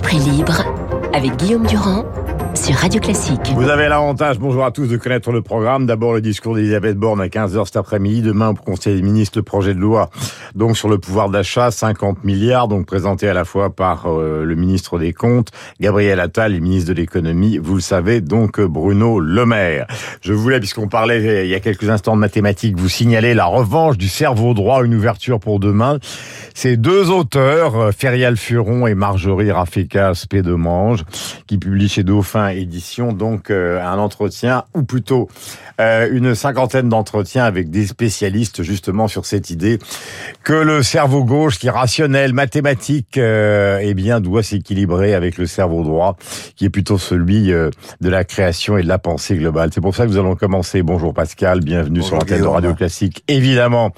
Esprit libre avec Guillaume Durand sur Radio Classique. Vous avez l'avantage, bonjour à tous, de connaître le programme. D'abord, le discours d'Elisabeth Borne à 15h cet après-midi. Demain, au Conseil des ministres, le projet de loi donc sur le pouvoir d'achat, 50 milliards, donc présenté à la fois par euh, le ministre des Comptes, Gabriel Attal, et ministre de l'économie. Vous le savez, donc Bruno Le Maire. Je voulais, puisqu'on parlait euh, il y a quelques instants de mathématiques, vous signaler la revanche du cerveau droit, une ouverture pour demain. Ces deux auteurs, euh, Ferial Furon et Marjorie Rafeka Spédemange, qui publient chez Dauphin Édition donc un entretien, ou plutôt une cinquantaine d'entretiens avec des spécialistes justement sur cette idée que le cerveau gauche, qui est rationnel, mathématique, euh, eh bien, doit s'équilibrer avec le cerveau droit, qui est plutôt celui euh, de la création et de la pensée globale. C'est pour ça que nous allons commencer. Bonjour Pascal, bienvenue sur l'antenne de Radio Classique. Évidemment.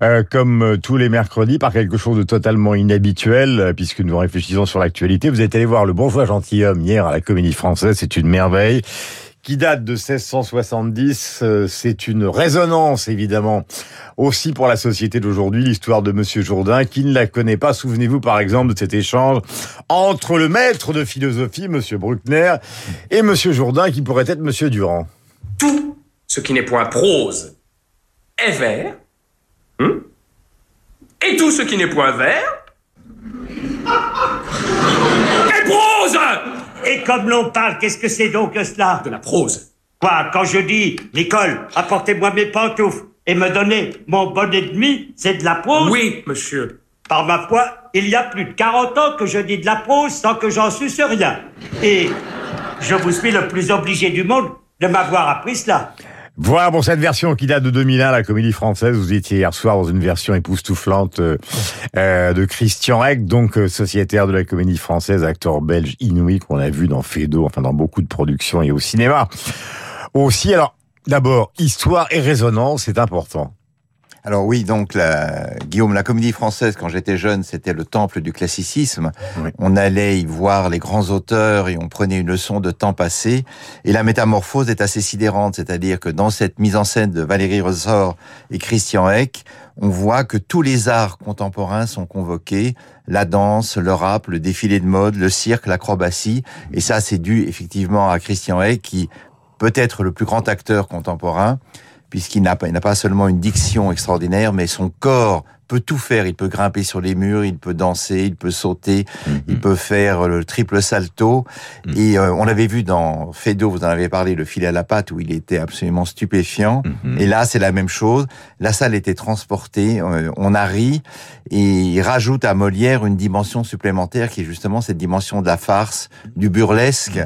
Euh, comme euh, tous les mercredis, par quelque chose de totalement inhabituel, euh, puisque nous réfléchissons sur l'actualité. Vous êtes allé voir Le Bourgeois Gentilhomme hier à la Comédie Française, c'est une merveille qui date de 1670. C'est une résonance, évidemment, aussi pour la société d'aujourd'hui, l'histoire de Monsieur Jourdain. Qui ne la connaît pas Souvenez-vous, par exemple, de cet échange entre le maître de philosophie, Monsieur Bruckner, et Monsieur Jourdain, qui pourrait être Monsieur Durand. Tout ce qui n'est point prose est vert, Hmm? Et tout ce qui n'est point vert est prose Et comme l'on parle, qu'est-ce que c'est donc que cela De la prose. Quoi, quand je dis, Nicole, apportez-moi mes pantoufles et me donnez mon bon ennemi, c'est de la prose Oui, monsieur. Par ma foi, il y a plus de 40 ans que je dis de la prose sans que j'en suce rien. Et je vous suis le plus obligé du monde de m'avoir appris cela. Voilà pour cette version qui date de 2001, la comédie française. Vous étiez hier soir dans une version époustouflante euh, euh de Christian Eck, donc euh, sociétaire de la comédie française, acteur belge inouï qu'on a vu dans Fedo, enfin dans beaucoup de productions et au cinéma. Aussi, alors d'abord, histoire et résonance, c'est important. Alors oui, donc la, Guillaume, la comédie française, quand j'étais jeune, c'était le temple du classicisme. On allait y voir les grands auteurs et on prenait une leçon de temps passé. Et la métamorphose est assez sidérante, c'est-à-dire que dans cette mise en scène de Valérie Ressort et Christian Eck, on voit que tous les arts contemporains sont convoqués, la danse, le rap, le défilé de mode, le cirque, l'acrobatie. Et ça, c'est dû effectivement à Christian Eck, qui peut être le plus grand acteur contemporain puisqu'il n'a pas, pas seulement une diction extraordinaire, mais son corps peut tout faire. Il peut grimper sur les murs, il peut danser, il peut sauter, mhm. il peut faire le triple salto. Mhm. Et euh, on avait vu dans Fedo, vous en avez parlé, le filet à la patte, où il était absolument stupéfiant. Mhm. Et là, c'est la même chose. La salle était transportée, euh, on a ri, et il rajoute à Molière une dimension supplémentaire qui est justement cette dimension de la farce, du burlesque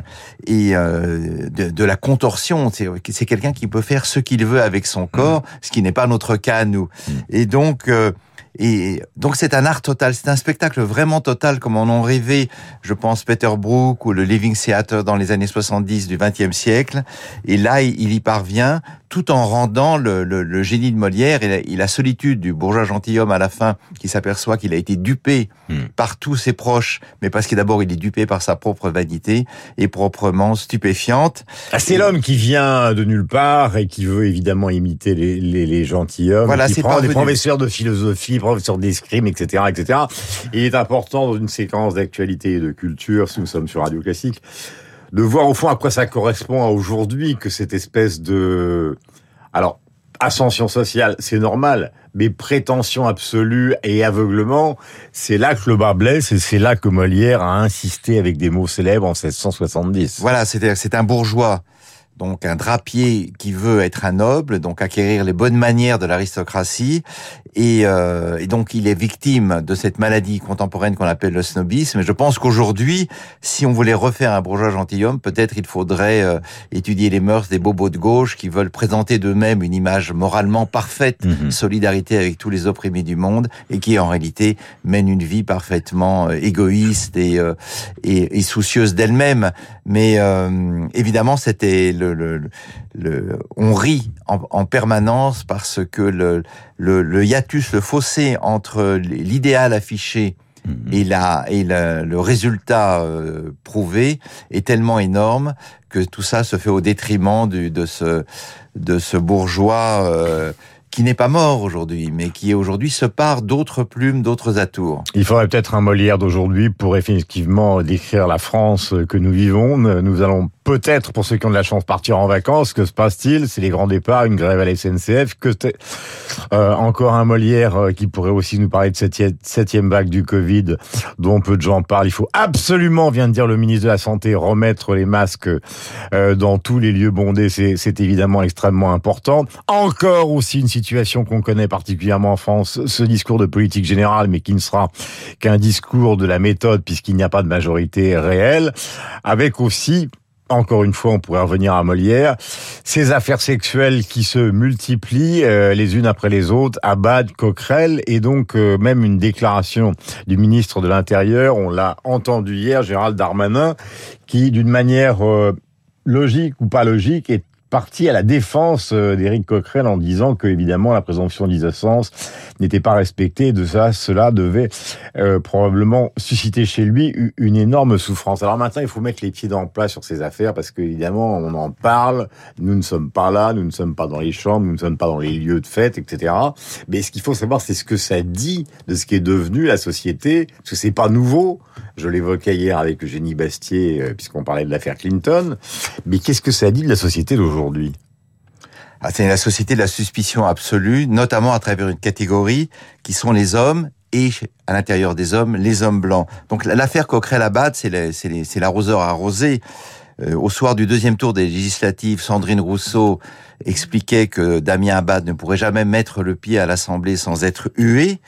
et euh, de, de, la contorsion. C'est quelqu'un qui peut faire ce qu'il veut avec son corps, ce qui n'est pas notre cas nous. Et donc et donc c'est un art total, c'est un spectacle vraiment total comme en rêvait, je pense, Peter Brook ou le Living Theatre dans les années 70 du XXe siècle. Et là, il y parvient tout en rendant le, le, le génie de Molière et la, solitude du bourgeois gentilhomme à la fin qui s'aperçoit qu'il a été dupé hmm. par tous ses proches, mais parce qu'il d'abord il est dupé par sa propre vanité et proprement stupéfiante. Ah, c'est l'homme qui vient de nulle part et qui veut évidemment imiter les, les, les gentilshommes, voilà, qui prend des professeurs de philosophie, professeurs d'escrime, etc., etc. il est important dans une séquence d'actualité et de culture, si nous sommes sur Radio Classique, de voir au fond à quoi ça correspond à aujourd'hui que cette espèce de alors ascension sociale, c'est normal, mais prétention absolue et aveuglement, c'est là que le bas blesse et c'est là que Molière a insisté avec des mots célèbres en 1670. Voilà, c'est-à-dire c'est un bourgeois donc un drapier qui veut être un noble, donc acquérir les bonnes manières de l'aristocratie, et, euh, et, donc il est victime de cette maladie contemporaine qu'on appelle le snobisme. Et je pense qu'aujourd'hui, si on voulait refaire un bourgeois gentilhomme, peut-être il faudrait euh, étudier les mœurs des bobos de gauche qui veulent présenter d'eux-mêmes une image moralement parfaite, mhm. solidarité avec tous les opprimés du monde, et qui en réalité mènent une vie parfaitement euh, égoïste et, euh, et, et soucieuse d'elle-même. Mais évidemment, c'était le, le, on rit en, permanence parce que le, le, le hiatus, le fossé entre l'idéal affiché mhm. et, la, et le résultat euh, prouvé est tellement énorme que tout ça se fait au détriment du, de, ce, de ce bourgeois euh, qui n'est pas mort aujourd'hui, mais qui aujourd'hui se part d'autres plumes, d'autres atours. Il faudrait peut-être un Molière d'aujourd'hui pour effectivement décrire la France que nous vivons. Nous allons peut-être, pour ceux qui ont de la chance, partir en vacances. Que se passe-t-il? C'est les grands départs, une grève à la SNCF. Euh, encore un Molière euh, qui pourrait aussi nous parler de cette septième vague du Covid, dont peu de gens parlent. Il faut absolument, vient de dire le ministre de la Santé, remettre les masques euh, dans tous les lieux bondés. C'est évidemment extrêmement important. Encore aussi une situation qu'on connaît particulièrement en France, ce discours de politique générale, mais qui ne sera qu'un discours de la méthode puisqu'il n'y a pas de majorité réelle, avec aussi encore une fois, on pourrait revenir à Molière, ces affaires sexuelles qui se multiplient euh, les unes après les autres, Abad, Coquerel, et donc euh, même une déclaration du ministre de l'Intérieur, on l'a entendu hier, Gérald Darmanin, qui d'une manière euh, logique ou pas logique est parti à la défense euh, d'Éric Coquerel en disant que évidemment la présomption d'innocence n'était pas respectée. De ça, cela devait euh, probablement susciter chez lui une énorme souffrance. Alors maintenant, il faut mettre les pieds dans le plat sur ces affaires parce qu'évidemment, on en parle. Nous ne sommes pas là, nous ne sommes pas dans les chambres, nous ne sommes pas dans les lieux de fête, etc. Mais ce qu'il faut savoir, c'est ce que ça dit de ce qui est devenu la société, parce que c'est pas nouveau. Je l'évoquais hier avec Eugénie Bastier, euh, puisqu'on parlait de l'affaire Clinton. Mais qu'est-ce que ça dit de la société d'aujourd'hui? Ah, C'est la société de la suspicion absolue, notamment à travers une catégorie qui sont les hommes et à l'intérieur des hommes, les hommes blancs. Donc l'affaire Coquerel-Abad, c'est l'arroseur arrosé. Euh, au soir du deuxième tour des législatives, Sandrine Rousseau expliquait que Damien Abad ne pourrait jamais mettre le pied à l'Assemblée sans être hué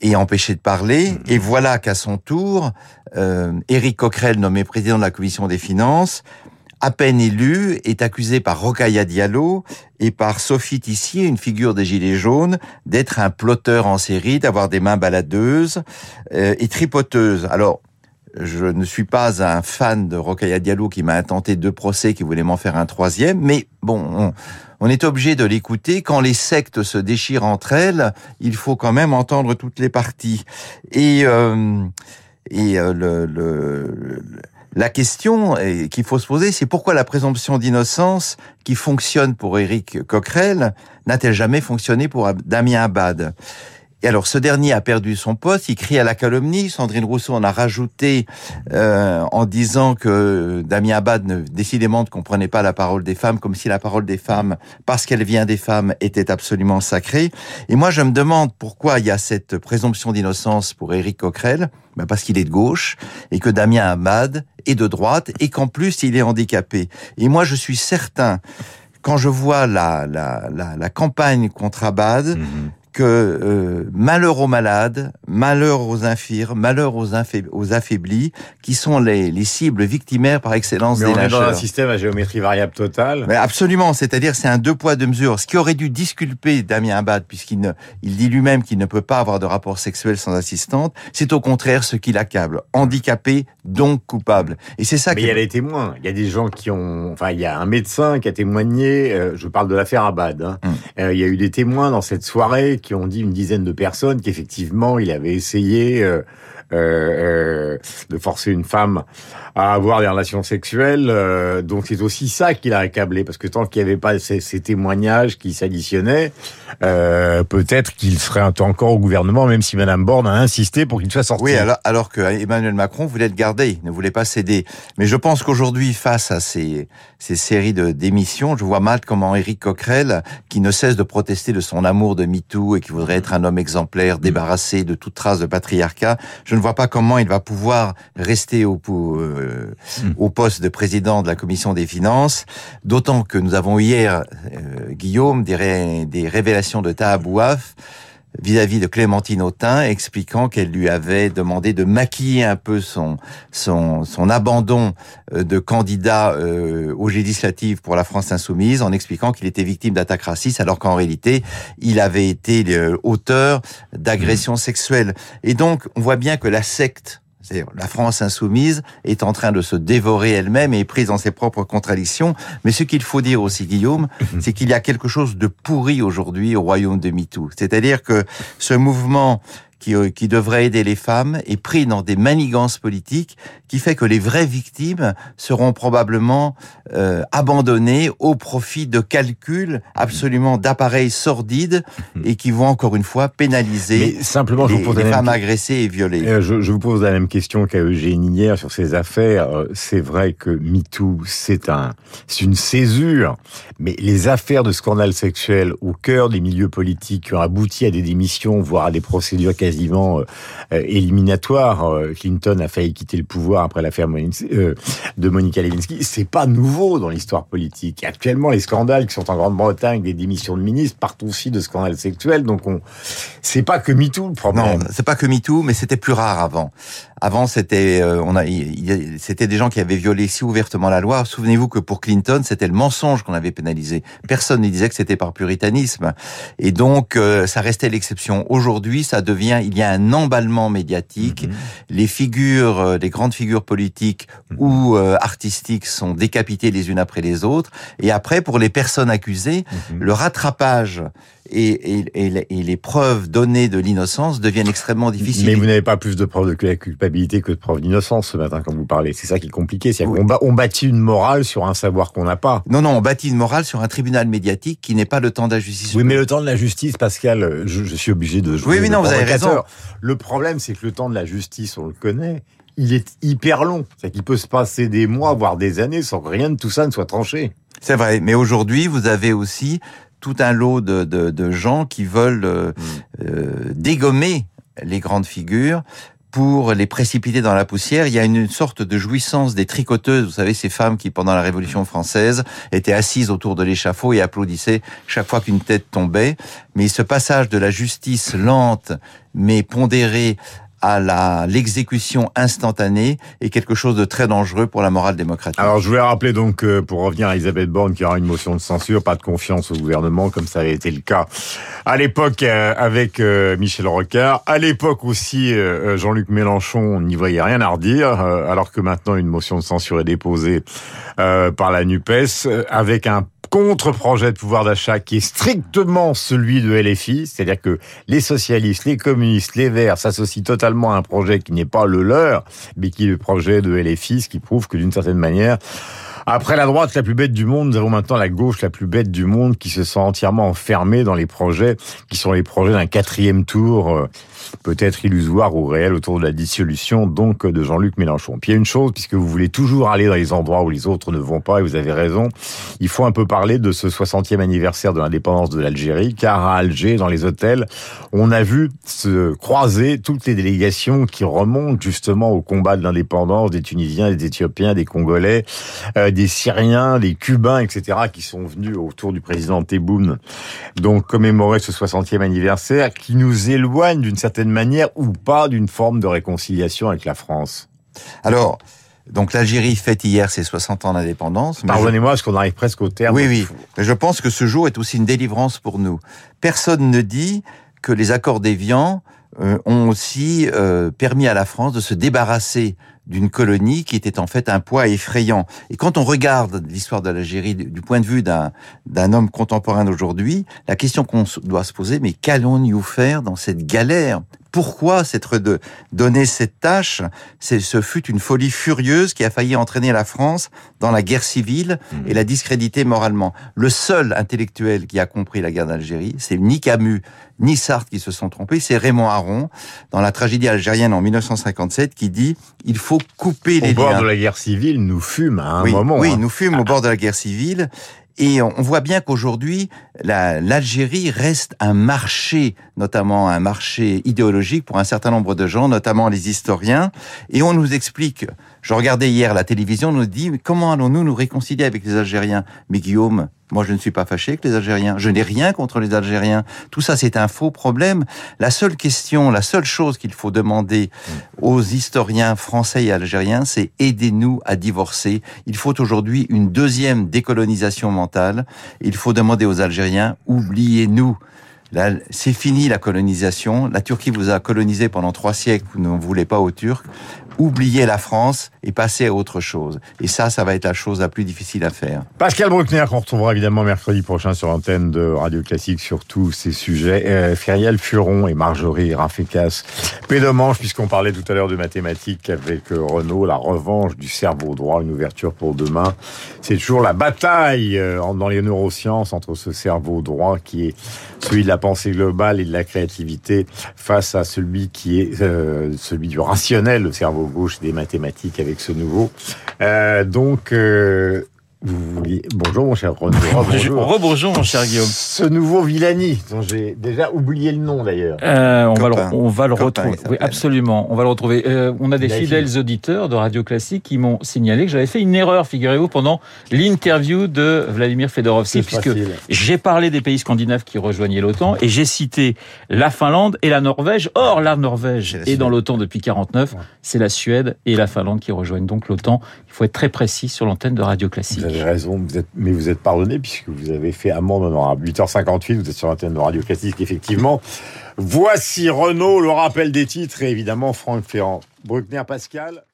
et empêché de parler. Mm. Et voilà qu'à son tour, euh, Éric Coquerel, nommé président de la commission des finances, à peine élu, est accusé par Rokhaya Diallo et par Sophie Tissier, une figure des Gilets jaunes, d'être un ploteur en série, d'avoir des mains baladeuses euh, et tripoteuses. Alors, je ne suis pas un fan de Rokhaya Diallo qui m'a intenté deux procès, qui voulait m'en faire un troisième, mais bon, on, est obligé de l'écouter. Quand les sectes se déchirent entre elles, il faut quand même entendre toutes les parties. Et, euh, et euh, le, la question qu'il faut se poser, c'est pourquoi la présomption d'innocence qui fonctionne pour Éric Coquerel n'a-t-elle jamais fonctionné pour Damien Abad? Et alors, ce dernier a perdu son poste, il crie à la calomnie. Sandrine Rousseau en a rajouté euh, en disant que Damien Abad, ne, décidément, ne comprenait pas la parole des femmes, comme si la parole des femmes, parce qu'elle vient des femmes, était absolument sacrée. Et moi, je me demande pourquoi il y a cette présomption d'innocence pour Éric Coquerel. Ben parce qu'il est de gauche et que Damien Abad est de droite et qu'en plus, il est handicapé. Et moi, je suis certain quand je vois la, la, la, la campagne contre Abad, mhm que euh, malheur aux malades, malheur aux infirmes, malheur aux, aux affaiblis, qui sont les, les, cibles victimaires par excellence Mais des on lâcheurs. est dans un système à géométrie variable totale. Mais absolument, c'est-à-dire c'est un deux poids deux mesures. Ce qui aurait dû disculper Damien Abad, puisqu'il ne, il dit lui-même qu'il ne peut pas avoir de rapport sexuel sans assistante, c'est au contraire ce qui l'accable. Handicapé, donc coupable. Et c'est ça. Mais il y a des témoins. Il y a des gens qui ont, enfin, il y a un médecin qui a témoigné. Euh, je parle de l'affaire Abad. Hein. Hum. Euh, il y a eu des témoins dans cette soirée qui ont dit une dizaine de personnes qu'effectivement il avait essayé euh, euh, euh, de forcer une femme à avoir des relations sexuelles. Euh, donc c'est aussi ça qui l'a accablé, parce que tant qu'il n'y avait pas ces, ces, témoignages qui s'additionnaient, euh, peut-être qu'il serait encore au gouvernement, même si Madame Borne a insisté pour qu'il soit sorti. Oui, alors, alors que Emmanuel Macron voulait le garder, ne voulait pas céder. Mais je pense qu'aujourd'hui, face à ces, ces séries de démissions, je vois mal comment Éric Coquerel, qui ne cesse de protester de son amour de MeToo et qui voudrait être un homme exemplaire, débarrassé de toute trace de patriarcat, je ne vois pas comment il va pouvoir rester au, euh, hmm. au poste de président de la commission des finances, d'autant que nous avons hier, euh, Guillaume, des, des révélations de Tahabouaf vis-à-vis de Clémentine Autain, expliquant qu'elle lui avait demandé de maquiller un peu son son, son abandon euh, de candidat euh, aux législatives pour la France insoumise, en expliquant qu'il était victime d'attaques racistes, alors qu'en réalité, il avait été auteur d'agressions sexuelles. Et donc, on voit bien que la secte la France insoumise est en train de se dévorer elle-même et est prise dans ses propres contradictions. Mais ce qu'il faut dire aussi, Guillaume, mhm. c'est qu'il y a quelque chose de pourri aujourd'hui au royaume de MeToo. C'est-à-dire que ce mouvement qui, euh, qui devrait aider les femmes est pris dans des manigances politiques qui fait que les vraies victimes seront probablement euh, abandonnées au profit de calculs absolument d'appareils sordides mhm. et qui vont encore une fois pénaliser Mais simplement, les, je vous les femmes même... agressées et violées. Euh, je, je, vous pose la même question qu'à Eugénie hier sur ces affaires. C'est vrai que MeToo, c'est un, c'est une césure, mais les affaires de scandale sexuel au cœur des milieux politiques qui ont abouti à des démissions, voire à des procédures quasiment euh, éliminatoires. Euh, Clinton a failli quitter le pouvoir après l'affaire euh, de Monica Lewinsky. C'est pas nouveau dans l'histoire politique. Actuellement, les scandales qui sont en Grande-Bretagne, des démissions de ministres, partent aussi de scandales sexuels. Donc, on, c'est pas que MeToo le problème. Non, c'est pas que MeToo, mais c'était plus rare avant. Avant, c'était euh, on a c'était des gens qui avaient violé si ouvertement la loi. Souvenez-vous que pour Clinton, c'était le mensonge qu'on avait pénalisé. Personne ne disait que c'était par puritanisme. Et donc, euh, ça restait l'exception. Aujourd'hui, ça devient, il y a un emballement médiatique. -hmm. Les figures, euh, les grandes figures politiques -hmm. ou euh, artistiques sont décapitées les unes après les autres. Et après, pour les personnes accusées, -hmm. le rattrapage et, et, et, et, les preuves données de l'innocence deviennent extrêmement difficiles. Mais vous n'avez pas plus de preuves de culpabilité que de preuves d'innocence ce matin quand vous parlez. C'est ça qui est compliqué. C'est oui. qu'on on bâtit une morale sur un savoir qu'on n'a pas. Non, non, on bâtit une morale sur un tribunal médiatique qui n'est pas le temps de la justice. Oui, mais le temps de la justice, Pascal, je, je suis obligé de jouer. Oui, oui, non, vous avez raison. Le problème, c'est que le temps de la justice, on le connaît il est hyper long. C'est qu'il peut se passer des mois, voire des années, sans que rien de tout ça ne soit tranché. C'est vrai, mais aujourd'hui, vous avez aussi tout un lot de, de, de gens qui veulent euh, mmh. euh, dégommer les grandes figures pour les précipiter dans la poussière. Il y a une sorte de jouissance des tricoteuses, vous savez, ces femmes qui, pendant la Révolution française, étaient assises autour de l'échafaud et applaudissaient chaque fois qu'une tête tombait. Mais ce passage de la justice lente, mais pondérée, à la l'exécution instantanée est quelque chose de très dangereux pour la morale démocratique. Alors je voulais rappeler donc euh, pour revenir à Elisabeth Borne qu'il y aura une motion de censure, pas de confiance au gouvernement comme ça avait été le cas à l'époque euh, avec euh, Michel Rocard, à l'époque aussi Jean-Luc Mélenchon n'y voyait rien à redire alors que maintenant une motion de censure est déposée par la NUPES avec un contre-projet de pouvoir d'achat qui est strictement celui de LFI, c'est-à-dire que les socialistes, les communistes, les verts s'associent totalement à un projet qui n'est pas le leur, mais qui est le projet de LFI, ce qui prouve que d'une certaine manière, après la droite la plus bête du monde, nous avons maintenant la gauche la plus bête du monde qui se sent entièrement enfermée dans les projets qui sont les projets d'un quatrième tour, euh, peut-être illusoire ou réel, autour de la dissolution donc de Jean-Luc Mélenchon. Puis il y a une chose, puisque vous voulez toujours aller dans les endroits où les autres ne vont pas, et vous avez raison, il faut un peu parler de ce 60e anniversaire de l'indépendance de l'Algérie, car à Alger, dans les hôtels, on a vu se croiser toutes les délégations qui remontent justement au combat de l'indépendance des Tunisiens, des Éthiopiens, des Congolais, euh, des Syriens, des Cubains, etc., qui sont venus autour du président Tebboune, donc commémorer ce 60e anniversaire, qui nous éloigne d'une certaine manière ou pas d'une forme de réconciliation avec la France. Alors, donc l'Algérie fête hier ses 60 ans d'indépendance. Pardonnez-moi, je... parce qu'on arrive presque au terme? Oui, oui. Mais je pense que ce jour est aussi une délivrance pour nous. Personne ne dit que les accords d'Évian euh, ont aussi euh, permis à la France de se débarrasser d'une colonie qui était en fait un poids effrayant. Et quand on regarde l'histoire de l'Algérie du point de vue d'un homme contemporain d'aujourd'hui, la question qu'on doit se poser, mais qu'allons-nous faire dans cette galère pourquoi s'être de donner cette tâche? Ce fut une folie furieuse qui a failli entraîner la France dans la guerre civile et la discréditer moralement. Le seul intellectuel qui a compris la guerre d'Algérie, c'est ni Camus ni Sartre qui se sont trompés, c'est Raymond Aron dans la tragédie algérienne en 1957 qui dit il faut couper les liens. Au bord de la guerre civile, nous fûmes à un oui, moment. Oui, hein. nous fûmes au bord de la guerre civile et on voit bien qu'aujourd'hui, l'Algérie reste un marché, notamment un marché idéologique pour un certain nombre de gens, notamment les historiens. Et on nous explique, je regardais hier la télévision, on nous dit, comment allons-nous nous réconcilier avec les Algériens? Mais Guillaume, moi, je ne suis pas fâché avec les Algériens. Je n'ai rien contre les Algériens. Tout ça, c'est un faux problème. La seule question, la seule chose qu'il faut demander aux historiens français et algériens, c'est aidez-nous à divorcer. Il faut aujourd'hui une deuxième décolonisation mentale. Il faut demander aux Algériens, oubliez-nous. C'est fini la colonisation. La Turquie vous a colonisé pendant trois siècles. Vous ne voulez pas aux Turcs. Oublier la France et passer à autre chose. Et ça, ça va être la chose la plus difficile à faire. Pascal Bruckner, qu'on retrouvera évidemment mercredi prochain sur l'antenne de Radio Classique sur tous ces sujets. Euh, Fériel Furon et Marjorie Rafekas, pédomanche, puisqu'on parlait tout à l'heure de mathématiques avec euh, Renault, la revanche du cerveau droit, une ouverture pour demain. C'est toujours la bataille euh, dans les neurosciences entre ce cerveau droit qui est celui de la pensée globale et de la créativité face à celui qui est euh, celui du rationnel, le cerveau gauche des mathématiques avec ce nouveau. Euh, donc, euh, vous vouliez... Bonjour mon cher Renaud. Bonjour. Rebonjour mon cher Guillaume. Ce nouveau Villani, dont j'ai déjà oublié le nom d'ailleurs. Euh, on, va le, on va le Copain, retrouver. Oui, absolument. On va le retrouver. Euh, on a des fidèles auditeurs de Radio Classique qui m'ont signalé que j'avais fait une erreur, figurez-vous, pendant l'interview de Vladimir Fedorovski, puisque j'ai parlé des pays scandinaves qui rejoignaient l'OTAN et j'ai cité la Finlande et la Norvège. Or, la Norvège est dans l'OTAN depuis 49. C'est la Suède et la Finlande qui rejoignent donc l'OTAN. Il faut être très précis sur l'antenne de Radio Classique. Vous avez raison, mais vous êtes pardonné puisque vous avez fait amende honorable. 8h58, vous êtes sur l'antenne de Radio Classique, effectivement. Voici Renault, le rappel des titres et évidemment Franck Ferrand. Bruckner Pascal.